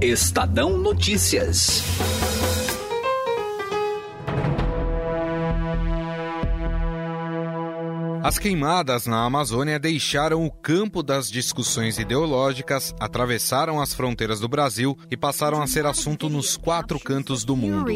Estadão Notícias. As queimadas na Amazônia deixaram o campo das discussões ideológicas, atravessaram as fronteiras do Brasil e passaram a ser assunto nos quatro cantos do mundo.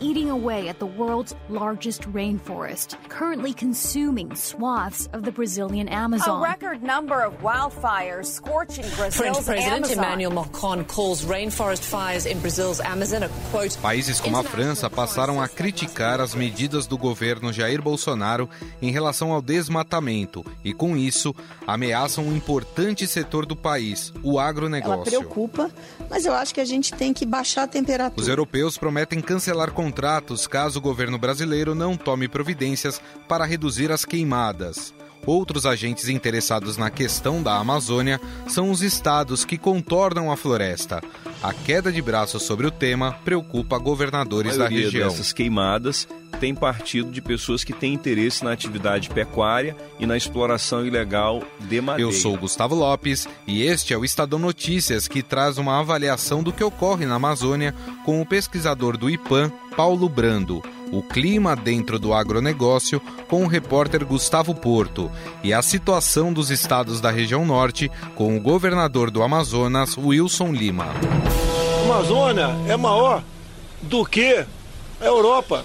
Eating away at the world's largest rainforest, currently consuming swaths of the Brazilian Amazon. A record number of wildfires scorching Brazil's French President Amazon. Emmanuel Macron calls rainforest fires in Brazil's Amazon a quote. Países como a França passaram a criticar as medidas do governo Jair Bolsonaro em relação ao desmatamento e, com isso, ameaçam um importante setor do país, o agronegócio. Ela preocupa, mas eu acho que a gente tem que baixar a temperatura. Os europeus prometem cancelar contratos caso o governo brasileiro não tome providências para reduzir as queimadas. Outros agentes interessados na questão da Amazônia são os estados que contornam a floresta. A queda de braços sobre o tema preocupa governadores da região. Essas queimadas tem partido de pessoas que têm interesse na atividade pecuária e na exploração ilegal de madeira. Eu sou Gustavo Lopes e este é o Estadão Notícias que traz uma avaliação do que ocorre na Amazônia com o pesquisador do IPAM, Paulo Brando. O clima dentro do agronegócio com o repórter Gustavo Porto e a situação dos estados da região norte com o governador do Amazonas, Wilson Lima. A Amazônia é maior do que a Europa.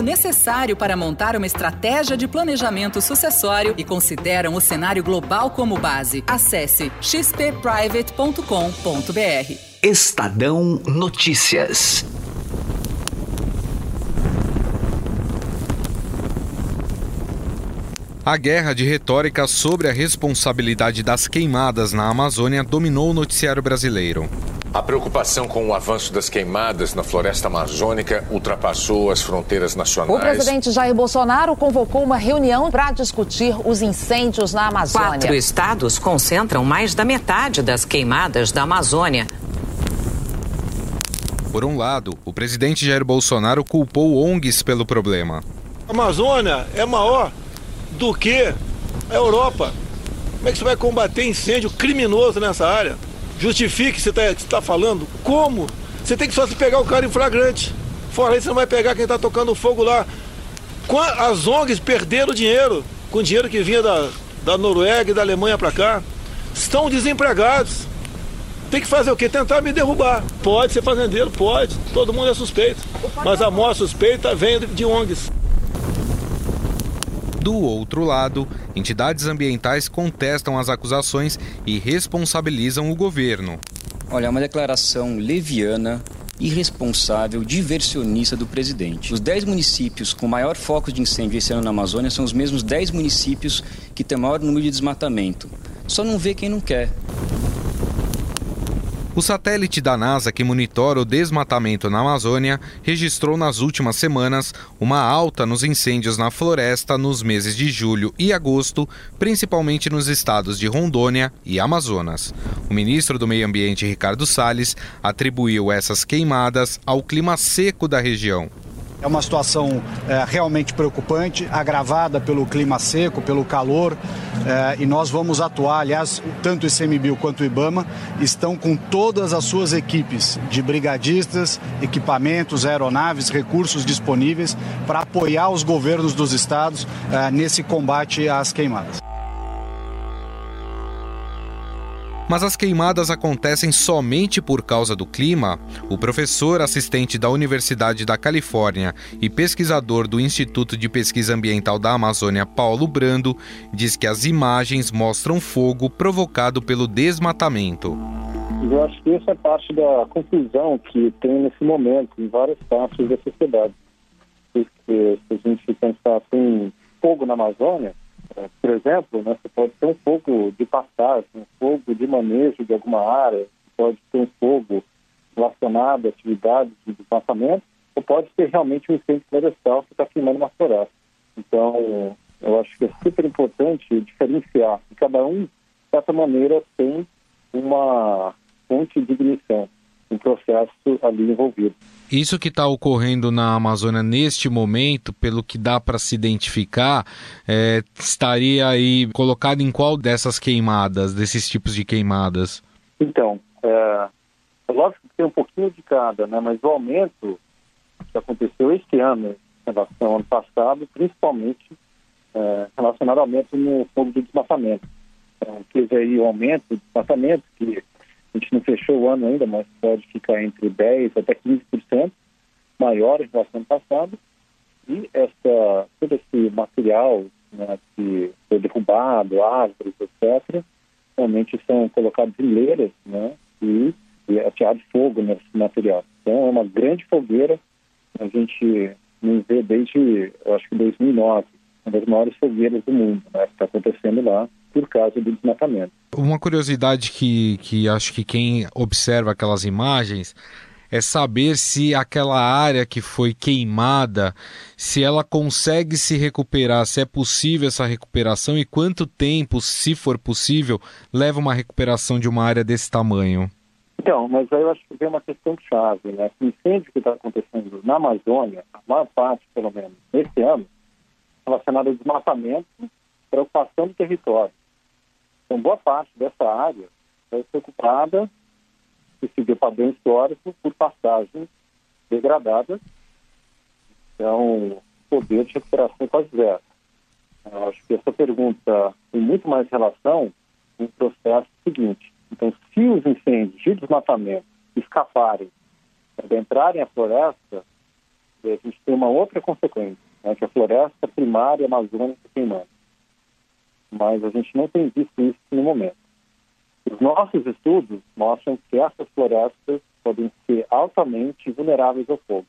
necessário para montar uma estratégia de planejamento sucessório e consideram o cenário global como base. Acesse xpprivate.com.br. Estadão Notícias. A guerra de retórica sobre a responsabilidade das queimadas na Amazônia dominou o noticiário brasileiro. A preocupação com o avanço das queimadas na floresta amazônica ultrapassou as fronteiras nacionais. O presidente Jair Bolsonaro convocou uma reunião para discutir os incêndios na Amazônia. Quatro estados concentram mais da metade das queimadas da Amazônia. Por um lado, o presidente Jair Bolsonaro culpou ONGs pelo problema. A Amazônia é maior do que a Europa. Como é que você vai combater incêndio criminoso nessa área? Justifique se você está tá falando. Como? Você tem que só se pegar o cara em flagrante. Fora isso, você não vai pegar quem está tocando fogo lá. As ONGs perderam dinheiro com dinheiro que vinha da, da Noruega e da Alemanha para cá. Estão desempregados. Tem que fazer o quê? Tentar me derrubar. Pode ser fazendeiro, pode. Todo mundo é suspeito. Mas a maior suspeita vem de ONGs. Do outro lado, entidades ambientais contestam as acusações e responsabilizam o governo. Olha, é uma declaração leviana, irresponsável, diversionista do presidente. Os 10 municípios com maior foco de incêndio esse ano na Amazônia são os mesmos 10 municípios que têm maior número de desmatamento. Só não vê quem não quer. O satélite da NASA que monitora o desmatamento na Amazônia registrou nas últimas semanas uma alta nos incêndios na floresta nos meses de julho e agosto, principalmente nos estados de Rondônia e Amazonas. O ministro do Meio Ambiente, Ricardo Salles, atribuiu essas queimadas ao clima seco da região. É uma situação é, realmente preocupante, agravada pelo clima seco, pelo calor, é, e nós vamos atuar. Aliás, tanto o ICMBio quanto o IBAMA estão com todas as suas equipes de brigadistas, equipamentos, aeronaves, recursos disponíveis para apoiar os governos dos estados é, nesse combate às queimadas. Mas as queimadas acontecem somente por causa do clima? O professor assistente da Universidade da Califórnia e pesquisador do Instituto de Pesquisa Ambiental da Amazônia, Paulo Brando, diz que as imagens mostram fogo provocado pelo desmatamento. Eu acho que essa é parte da confusão que tem nesse momento em várias partes da sociedade. Porque se a gente pensar assim, fogo na Amazônia, por exemplo, né, você pode ter um fogo de passagem, um fogo de manejo de alguma área, pode ter um fogo relacionado a atividades de desmatamento, ou pode ser realmente um incêndio florestal que está queimando uma floresta. Então, eu acho que é super importante diferenciar. Cada um, de certa maneira, tem uma fonte de ignição, um processo ali envolvido. Isso que está ocorrendo na Amazônia neste momento, pelo que dá para se identificar, é, estaria aí colocado em qual dessas queimadas, desses tipos de queimadas? Então, é, é lógico que tem um pouquinho de cada, né? mas o aumento que aconteceu este ano em relação ao ano passado, principalmente é, relacionado ao aumento no fogo de desmatamento. Então, teve aí o aumento do desmatamento, que a gente não fechou o ano ainda, mas pode ficar entre 10% até 15% maior em relação ao passado. E essa, todo esse material né, que foi derrubado, árvores, etc., realmente são colocados em leiras né, e, e ateado fogo nesse material. Então é uma grande fogueira, a gente não vê desde, eu acho que 2009, uma das maiores fogueiras do mundo, né, que está acontecendo lá por causa do desmatamento. Uma curiosidade que, que acho que quem observa aquelas imagens é saber se aquela área que foi queimada, se ela consegue se recuperar, se é possível essa recuperação e quanto tempo, se for possível, leva uma recuperação de uma área desse tamanho. Então, mas aí eu acho que vem uma questão chave, né? O incêndio que está acontecendo na Amazônia, a maior parte, pelo menos, esse ano, relacionado ao desmatamento, preocupação do território. Então, boa parte dessa área ser ocupada, se seguir padrão histórico, por passagens degradadas. Então, poder de recuperação é quase zero. Eu acho que essa pergunta tem muito mais relação com o processo seguinte. Então, se os incêndios de desmatamento escaparem, adentrarem a floresta, a gente tem uma outra consequência, né, que a floresta primária amazônica queimando mas a gente não tem visto isso no momento. Os nossos estudos mostram que essas florestas podem ser altamente vulneráveis ao fogo,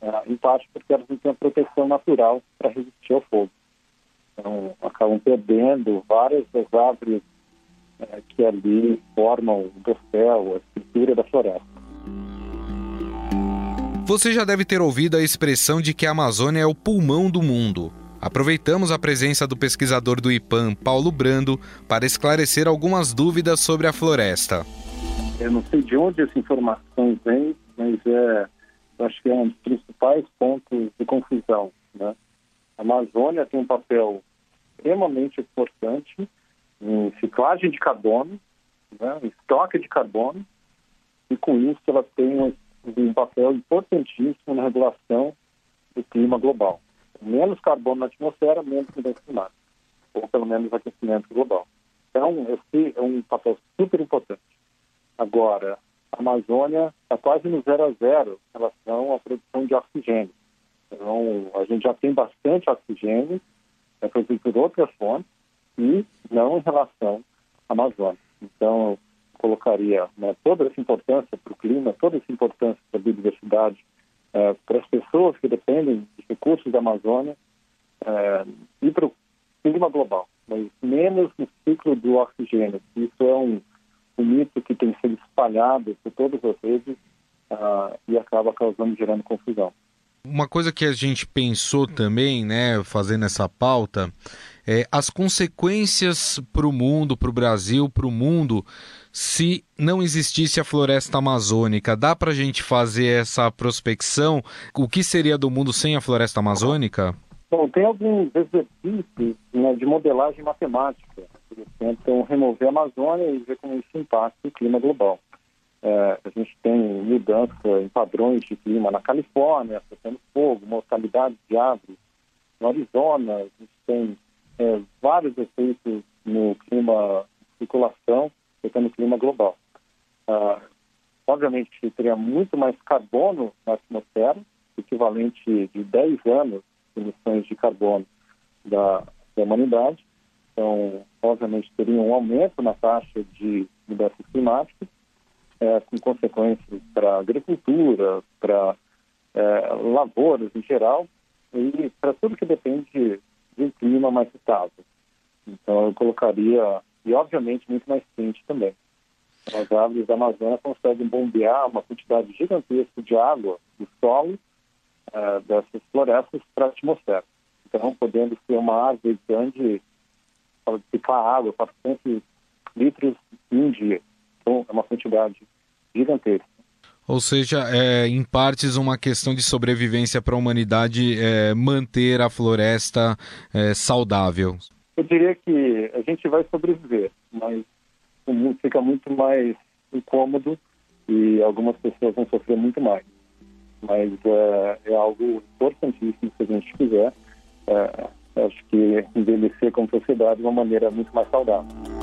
é, em parte porque elas não têm a proteção natural para resistir ao fogo. Então, acabam perdendo várias das árvores é, que ali formam o dossel, a estrutura da floresta. Você já deve ter ouvido a expressão de que a Amazônia é o pulmão do mundo. Aproveitamos a presença do pesquisador do IPAM, Paulo Brando, para esclarecer algumas dúvidas sobre a floresta. Eu não sei de onde essa informação vem, mas é, acho que é um dos principais pontos de confusão. Né? A Amazônia tem um papel extremamente importante em ciclagem de carbono, né, em estoque de carbono, e com isso ela tem um, um papel importantíssimo na regulação do clima global menos carbono na atmosfera, menos mudança climática, ou pelo menos aquecimento global. Então, esse é um papel super importante. Agora, a Amazônia está quase no zero a zero em relação à produção de oxigênio. Então, a gente já tem bastante oxigênio, é produzido por outras fontes, e não em relação à Amazônia. Então, eu colocaria né, toda essa importância para o clima, toda essa importância para a biodiversidade, é, para as pessoas que dependem recursos da Amazônia é, e para o clima global, mas menos no ciclo do oxigênio. Isso é um, um mito que tem sido espalhado por todas as redes uh, e acaba causando, gerando confusão. Uma coisa que a gente pensou também, né, fazendo essa pauta, é as consequências para o mundo, para o Brasil, para o mundo, se não existisse a floresta amazônica. Dá para a gente fazer essa prospecção? O que seria do mundo sem a floresta amazônica? Bom, tem alguns exercícios né, de modelagem matemática que tentam remover a Amazônia e ver como isso impacta o clima global. É, a gente tem mudança em padrões de clima na Califórnia, afetando fogo, mortalidade de aves. No Arizona, a gente tem é, vários efeitos no clima circulação, afetando o clima global. Ah, obviamente, teria muito mais carbono na atmosfera, equivalente de 10 anos de emissões de carbono da, da humanidade. Então, obviamente, teria um aumento na taxa de mudanças climáticas é, com consequências para a agricultura, para é, lavouras em geral e para tudo que depende de um clima mais estável. Então, eu colocaria, e obviamente muito mais quente também. As árvores da Amazônia conseguem bombear uma quantidade gigantesca de água do solo uh, dessas florestas para a atmosfera. Então, podendo ser uma árvore grande, pode ficar água, 400 litros em um dia. Então, é uma quantidade gigantesca. Ou seja, é, em partes uma questão de sobrevivência para a humanidade é, manter a floresta é, saudável. Eu diria que a gente vai sobreviver, mas fica muito mais incômodo e algumas pessoas vão sofrer muito mais. Mas é, é algo importantíssimo se a gente quiser. É, acho que envelhecer como sociedade de uma maneira muito mais saudável.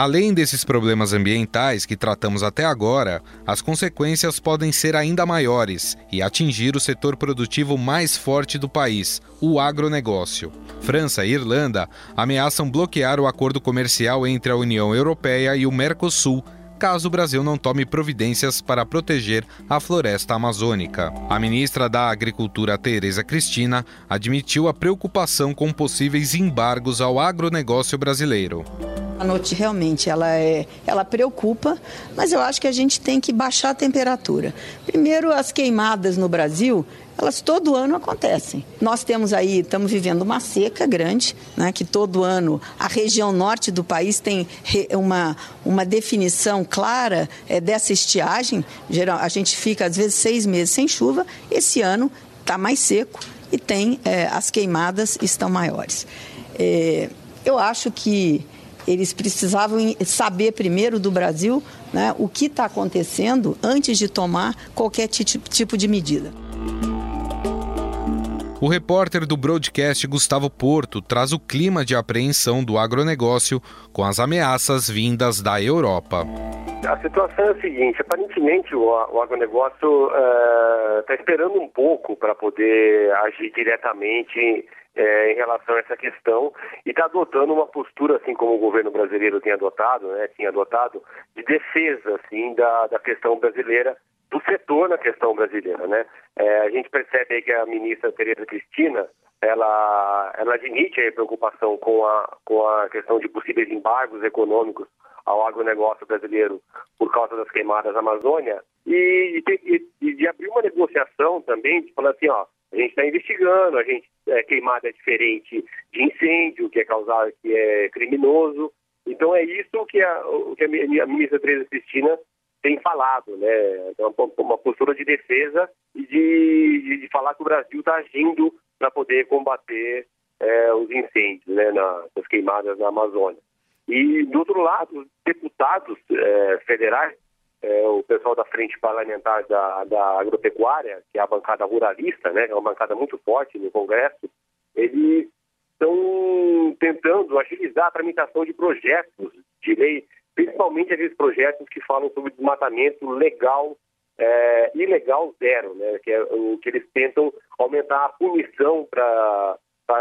Além desses problemas ambientais que tratamos até agora, as consequências podem ser ainda maiores e atingir o setor produtivo mais forte do país, o agronegócio. França e Irlanda ameaçam bloquear o acordo comercial entre a União Europeia e o Mercosul caso o Brasil não tome providências para proteger a floresta amazônica. A ministra da Agricultura, Tereza Cristina, admitiu a preocupação com possíveis embargos ao agronegócio brasileiro. A noite realmente ela é, ela preocupa, mas eu acho que a gente tem que baixar a temperatura. Primeiro, as queimadas no Brasil, elas todo ano acontecem. Nós temos aí, estamos vivendo uma seca grande, né, que todo ano a região norte do país tem uma, uma definição clara é, dessa estiagem. Geral, a gente fica às vezes seis meses sem chuva. Esse ano está mais seco e tem é, as queimadas estão maiores. É, eu acho que eles precisavam saber primeiro do Brasil né, o que está acontecendo antes de tomar qualquer tipo de medida. O repórter do broadcast Gustavo Porto traz o clima de apreensão do agronegócio com as ameaças vindas da Europa. A situação é a seguinte: aparentemente o, o agronegócio está uh, esperando um pouco para poder agir diretamente é, em relação a essa questão e está adotando uma postura, assim como o governo brasileiro tem adotado, né, tinha adotado, de defesa assim, da, da questão brasileira, do setor na questão brasileira. Né? É, a gente percebe aí que a ministra Tereza Cristina ela, ela admite a preocupação com a, com a questão de possíveis embargos econômicos ao agronegócio brasileiro por causa das queimadas na Amazônia e, e, e de abrir uma negociação também, de falar assim, ó, a gente está investigando, a gente é, queimada é diferente de incêndio, que é causado, que é criminoso. Então é isso que a, que a ministra Teresa Cristina tem falado, né? É uma, uma postura de defesa e de, de, falar que o Brasil está agindo para poder combater é, os incêndios, né, na, nas queimadas na Amazônia. E do outro lado, deputados é, federais é, o pessoal da frente parlamentar da, da agropecuária, que é a bancada ruralista, né, é uma bancada muito forte no Congresso, eles estão tentando agilizar a tramitação de projetos de lei, principalmente aqueles projetos que falam sobre desmatamento legal é, ilegal zero, né, que é o que eles tentam aumentar a punição para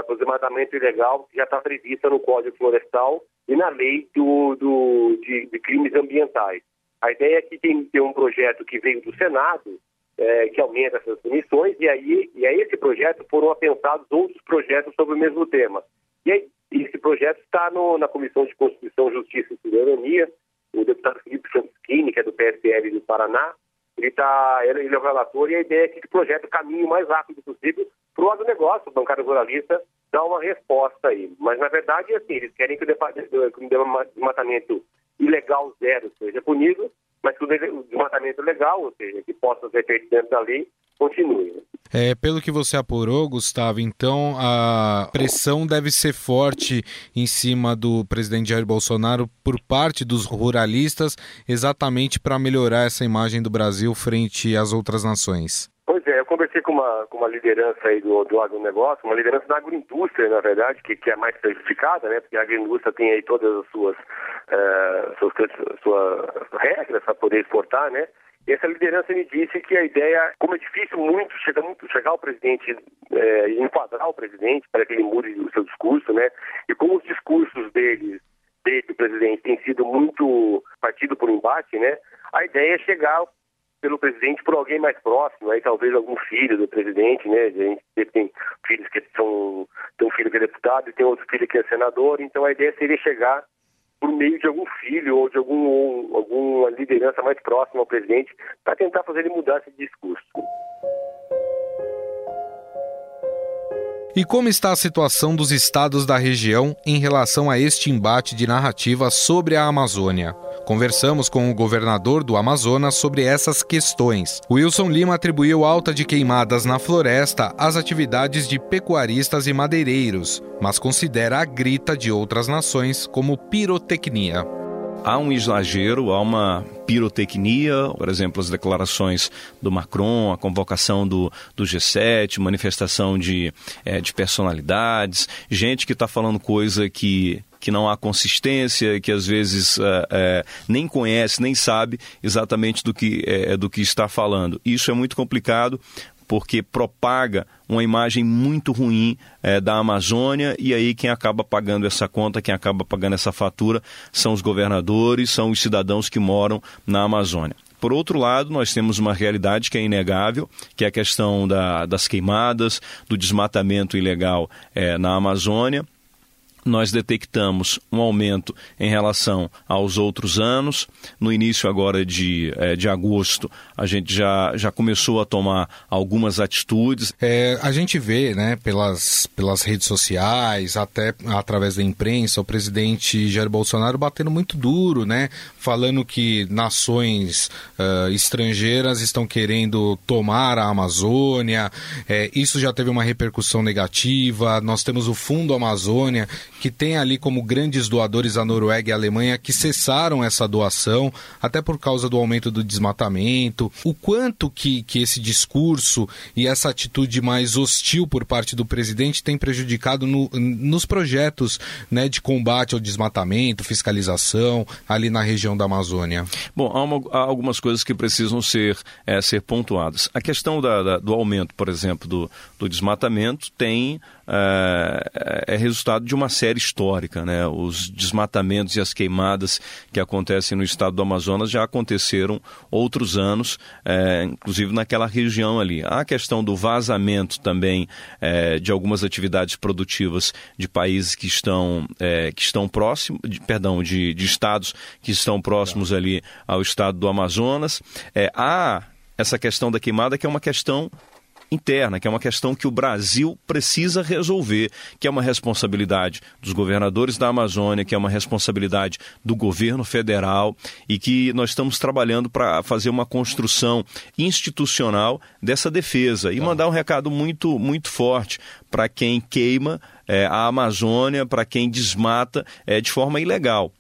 o desmatamento ilegal que já está prevista no Código Florestal e na lei do, do de, de crimes ambientais. A ideia é que tem, tem um projeto que veio do Senado, é, que aumenta essas punições, e aí e a esse projeto foram apensados outros projetos sobre o mesmo tema. E aí, esse projeto está no, na Comissão de Constituição, Justiça e Cidadania, o deputado Felipe Francisquini, que é do PSL do Paraná, ele, tá, ele, é o relator, e a ideia é que esse projeto caminhe o mais rápido possível para o agronegócio, o bancário ruralista, dar uma resposta aí. Mas, na verdade, assim, eles querem que o desmatamento ilegal zero seja punido, mas que o desmatamento legal, ou seja, que possa ser feito dentro da lei, continue. É, pelo que você apurou, Gustavo, então a pressão deve ser forte em cima do presidente Jair Bolsonaro por parte dos ruralistas, exatamente para melhorar essa imagem do Brasil frente às outras nações. Pois é, eu conversei com uma, com uma liderança aí do, do agronegócio, uma liderança da agroindústria, na verdade, que, que é mais prejudicada, né? Porque a agroindústria tem aí todas as suas, uh, suas, suas regras para poder exportar, né? E essa liderança me disse que a ideia, como é difícil muito chegar, muito, chegar ao presidente é, enquadrar o presidente para que ele mude o seu discurso, né? E como os discursos dele, dele, do presidente, têm sido muito partido por embate, né? A ideia é chegar pelo presidente por alguém mais próximo, aí talvez algum filho do presidente, né? A gente tem filhos que são tem um filho que é deputado e tem outro filho que é senador, então a ideia seria chegar por meio de algum filho ou de algum, alguma liderança mais próxima ao presidente, para tentar fazer ele mudar esse discurso. E como está a situação dos estados da região em relação a este embate de narrativa sobre a Amazônia? Conversamos com o governador do Amazonas sobre essas questões. Wilson Lima atribuiu alta de queimadas na floresta às atividades de pecuaristas e madeireiros, mas considera a grita de outras nações como pirotecnia há um exagero, há uma pirotecnia, por exemplo, as declarações do Macron, a convocação do, do G7, manifestação de, é, de personalidades, gente que está falando coisa que que não há consistência, que às vezes é, é, nem conhece, nem sabe exatamente do que, é, do que está falando. Isso é muito complicado porque propaga uma imagem muito ruim é, da Amazônia e aí quem acaba pagando essa conta, quem acaba pagando essa fatura são os governadores, são os cidadãos que moram na Amazônia. Por outro lado, nós temos uma realidade que é inegável, que é a questão da, das queimadas, do desmatamento ilegal é, na Amazônia nós detectamos um aumento em relação aos outros anos. No início agora de, é, de agosto, a gente já, já começou a tomar algumas atitudes. É, a gente vê, né, pelas, pelas redes sociais, até através da imprensa, o presidente Jair Bolsonaro batendo muito duro, né, falando que nações uh, estrangeiras estão querendo tomar a Amazônia. É, isso já teve uma repercussão negativa. Nós temos o Fundo Amazônia que tem ali como grandes doadores a Noruega e a Alemanha que cessaram essa doação, até por causa do aumento do desmatamento. O quanto que, que esse discurso e essa atitude mais hostil por parte do presidente tem prejudicado no, nos projetos né, de combate ao desmatamento, fiscalização ali na região da Amazônia? Bom, há, uma, há algumas coisas que precisam ser, é, ser pontuadas. A questão da, da, do aumento, por exemplo, do, do desmatamento tem é, é, resultado de uma série histórica. Né? Os desmatamentos e as queimadas que acontecem no estado do Amazonas já aconteceram outros anos, é, inclusive naquela região ali. A questão do vazamento também é, de algumas atividades produtivas de países que estão, é, que estão próximos, de, perdão, de, de estados que estão próximos ali ao estado do Amazonas. É, há essa questão da queimada que é uma questão interna, que é uma questão que o Brasil precisa resolver, que é uma responsabilidade dos governadores da Amazônia, que é uma responsabilidade do governo federal e que nós estamos trabalhando para fazer uma construção institucional dessa defesa e mandar um recado muito, muito forte para quem queima é, a Amazônia, para quem desmata é, de forma ilegal.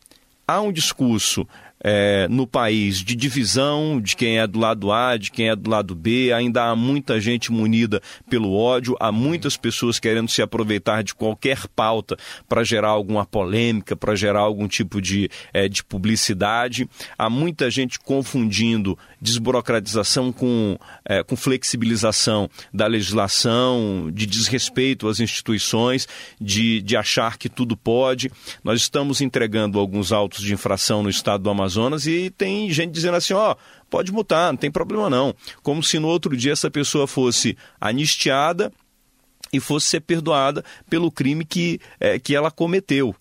Há um discurso é, no país de divisão de quem é do lado A, de quem é do lado B. Ainda há muita gente munida pelo ódio, há muitas pessoas querendo se aproveitar de qualquer pauta para gerar alguma polêmica, para gerar algum tipo de, é, de publicidade. Há muita gente confundindo desburocratização com, é, com flexibilização da legislação, de desrespeito às instituições, de, de achar que tudo pode. Nós estamos entregando alguns autos de infração no estado do Amazonas Amazonas e tem gente dizendo assim, ó, pode mutar, não tem problema não. Como se no outro dia essa pessoa fosse anistiada e fosse ser perdoada pelo crime que, é, que ela cometeu.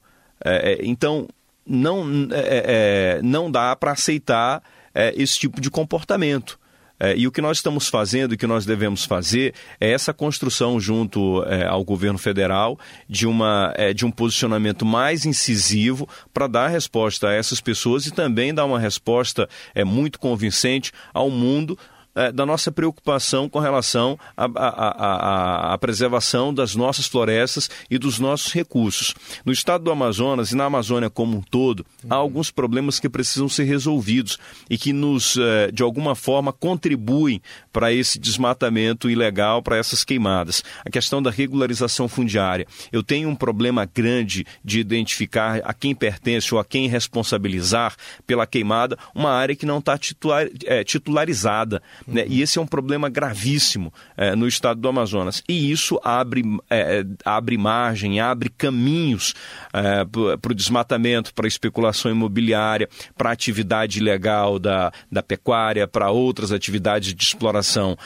É, é então, não, é, é, não dá para aceitar é, esse tipo de comportamento. É, e o que nós estamos fazendo e que nós devemos fazer é essa construção junto é, ao governo federal de, uma, é, de um posicionamento mais incisivo para dar resposta a essas pessoas e também dar uma resposta é, muito convincente ao mundo é, da nossa preocupação com relação à preservação das nossas florestas e dos nossos recursos. No estado do Amazonas e na Amazônia como um todo, há alguns problemas que precisam ser resolvidos e que nos, é, de alguma forma, contribuem para esse desmatamento ilegal, para essas queimadas. A questão da regularização fundiária. Eu tenho um problema grande de identificar a quem pertence ou a quem responsabilizar pela queimada uma área que não está titular, é, titularizada. Né? E esse é um problema gravíssimo é, no estado do Amazonas. E isso abre, é, abre margem, abre caminhos é, para o desmatamento, para a especulação imobiliária, para a atividade ilegal da, da pecuária, para outras atividades de exploração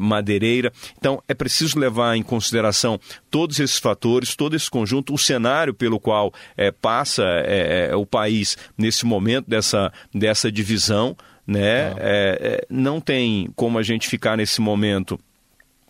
madeireira. Então, é preciso levar em consideração todos esses fatores, todo esse conjunto, o cenário pelo qual passa o país nesse momento dessa, dessa divisão. Né? É, não tem como a gente ficar nesse momento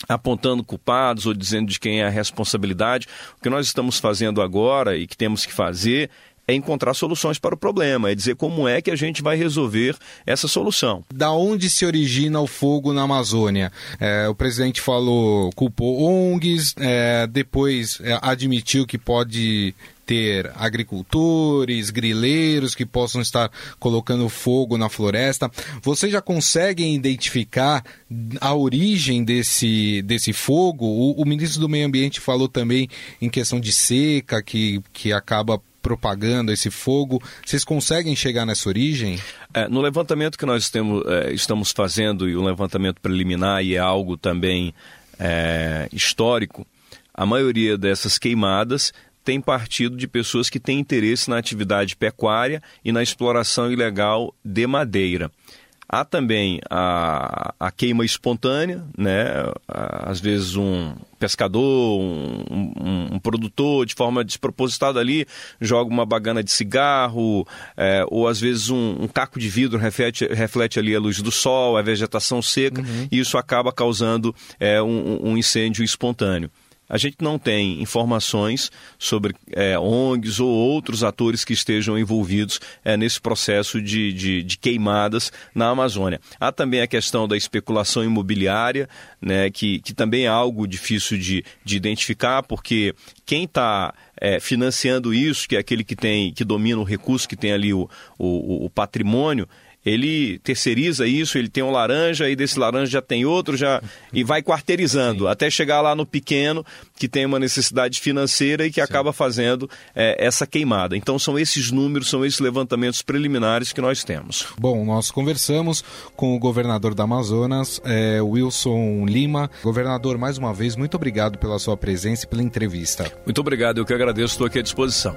apontando culpados ou dizendo de quem é a responsabilidade. O que nós estamos fazendo agora e que temos que fazer é encontrar soluções para o problema, é dizer como é que a gente vai resolver essa solução. Da onde se origina o fogo na Amazônia? É, o presidente falou, culpou ONGs, é, depois é, admitiu que pode ter agricultores, grileiros que possam estar colocando fogo na floresta. Vocês já conseguem identificar a origem desse, desse fogo? O, o ministro do Meio Ambiente falou também em questão de seca, que, que acaba propagando esse fogo. Vocês conseguem chegar nessa origem? É, no levantamento que nós temos, é, estamos fazendo, e um levantamento preliminar, e é algo também é, histórico, a maioria dessas queimadas tem partido de pessoas que têm interesse na atividade pecuária e na exploração ilegal de madeira. Há também a, a queima espontânea, né? às vezes um pescador, um, um, um, produtor de forma despropositada ali joga uma bagana de cigarro, é, ou às vezes um, um, caco de vidro reflete, reflete ali a luz do sol, a vegetação seca, uhum. e isso acaba causando é, um incêndio espontâneo a gente não tem informações sobre é, ONGs ou outros atores que estejam envolvidos é, nesse processo de, de, de, queimadas na Amazônia. Há também a questão da especulação imobiliária, né, que, que também é algo difícil de, de identificar, porque quem está é, financiando isso, que é aquele que tem que domina o recurso, que tem ali o, o, o patrimônio, ele terceiriza isso, ele tem um laranja, e desse laranja já tem outro, já e vai quarteirizando, Sim. até chegar lá no pequeno, que tem uma necessidade financeira e que Sim. acaba fazendo é, essa queimada. Então são esses números, são esses levantamentos preliminares que nós temos. Bom, nós conversamos com o governador da Amazonas, é, Wilson Lima. Governador, mais uma vez, muito obrigado pela sua presença e pela entrevista. Muito obrigado, eu que agradeço, estou aqui à disposição.